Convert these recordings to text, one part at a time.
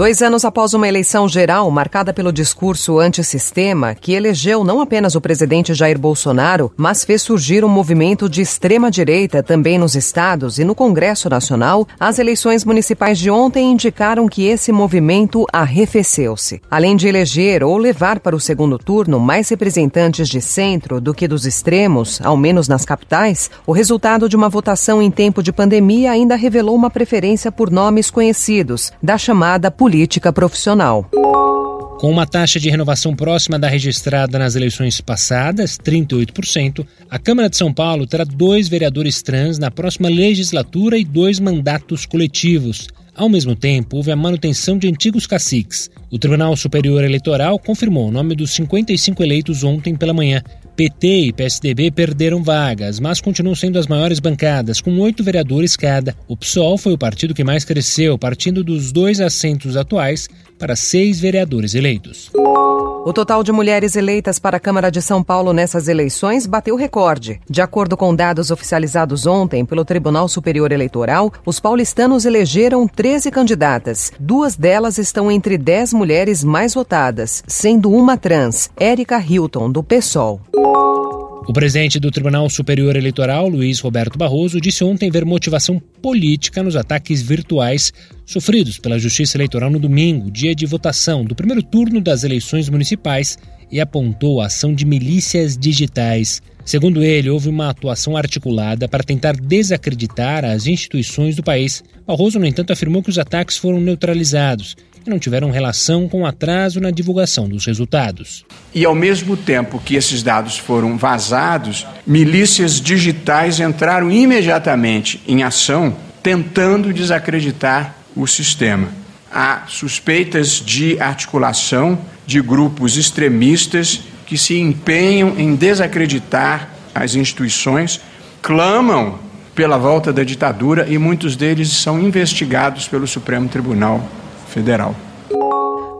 Dois anos após uma eleição geral marcada pelo discurso antissistema, que elegeu não apenas o presidente Jair Bolsonaro, mas fez surgir um movimento de extrema-direita também nos estados e no Congresso Nacional, as eleições municipais de ontem indicaram que esse movimento arrefeceu-se. Além de eleger ou levar para o segundo turno mais representantes de centro do que dos extremos, ao menos nas capitais, o resultado de uma votação em tempo de pandemia ainda revelou uma preferência por nomes conhecidos, da chamada política política profissional. Com uma taxa de renovação próxima da registrada nas eleições passadas, 38%, a Câmara de São Paulo terá dois vereadores trans na próxima legislatura e dois mandatos coletivos. Ao mesmo tempo, houve a manutenção de antigos caciques. O Tribunal Superior Eleitoral confirmou o nome dos 55 eleitos ontem pela manhã. PT e PSDB perderam vagas, mas continuam sendo as maiores bancadas, com oito vereadores cada. O PSOL foi o partido que mais cresceu, partindo dos dois assentos atuais para seis vereadores eleitos. O total de mulheres eleitas para a Câmara de São Paulo nessas eleições bateu recorde. De acordo com dados oficializados ontem pelo Tribunal Superior Eleitoral, os paulistanos elegeram 13 candidatas. Duas delas estão entre 10 mulheres mais votadas, sendo uma trans, Érica Hilton, do PSOL. O presidente do Tribunal Superior Eleitoral, Luiz Roberto Barroso, disse ontem ver motivação política nos ataques virtuais sofridos pela Justiça Eleitoral no domingo, dia de votação do primeiro turno das eleições municipais, e apontou a ação de milícias digitais. Segundo ele, houve uma atuação articulada para tentar desacreditar as instituições do país. Barroso, no entanto, afirmou que os ataques foram neutralizados e não tiveram relação com atraso na divulgação dos resultados. E ao mesmo tempo que esses dados foram vazados, milícias digitais entraram imediatamente em ação tentando desacreditar o sistema. Há suspeitas de articulação de grupos extremistas que se empenham em desacreditar as instituições, clamam pela volta da ditadura e muitos deles são investigados pelo Supremo Tribunal Federal.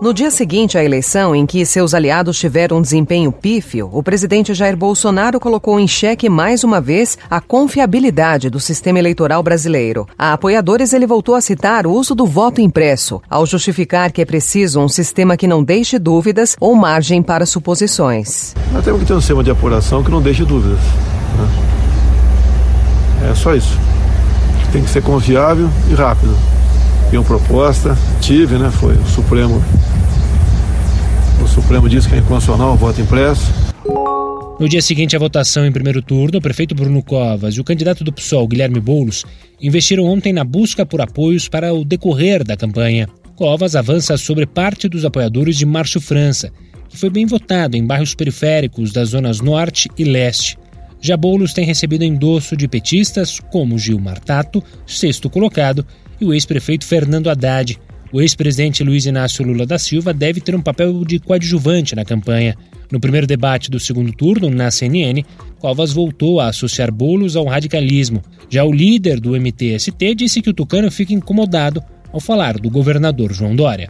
No dia seguinte à eleição, em que seus aliados tiveram um desempenho pífio, o presidente Jair Bolsonaro colocou em xeque mais uma vez a confiabilidade do sistema eleitoral brasileiro. A apoiadores, ele voltou a citar o uso do voto impresso, ao justificar que é preciso um sistema que não deixe dúvidas ou margem para suposições. Nós temos que ter um sistema de apuração que não deixe dúvidas. Né? É só isso. Tem que ser confiável e rápido uma proposta, tive, né? Foi o Supremo. O Supremo disse que é inconstitucional o voto impresso. No dia seguinte à votação em primeiro turno, o prefeito Bruno Covas e o candidato do PSOL, Guilherme Boulos, investiram ontem na busca por apoios para o decorrer da campanha. Covas avança sobre parte dos apoiadores de Márcio França, que foi bem votado em bairros periféricos das zonas norte e leste. Já Boulos tem recebido endosso de petistas como Gilmar Tato, sexto colocado, e o ex-prefeito Fernando Haddad. O ex-presidente Luiz Inácio Lula da Silva deve ter um papel de coadjuvante na campanha. No primeiro debate do segundo turno, na CNN, Covas voltou a associar bolos ao radicalismo. Já o líder do MTST disse que o tucano fica incomodado ao falar do governador João Dória.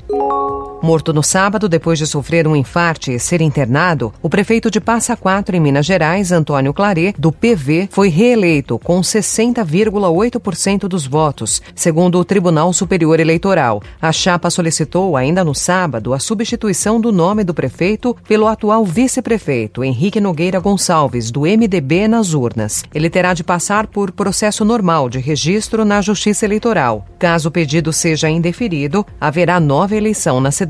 Morto no sábado depois de sofrer um infarte e ser internado, o prefeito de Passa Quatro, em Minas Gerais, Antônio Claret, do PV, foi reeleito com 60,8% dos votos, segundo o Tribunal Superior Eleitoral. A chapa solicitou, ainda no sábado, a substituição do nome do prefeito pelo atual vice-prefeito, Henrique Nogueira Gonçalves, do MDB, nas urnas. Ele terá de passar por processo normal de registro na Justiça Eleitoral. Caso o pedido seja indeferido, haverá nova eleição na cidade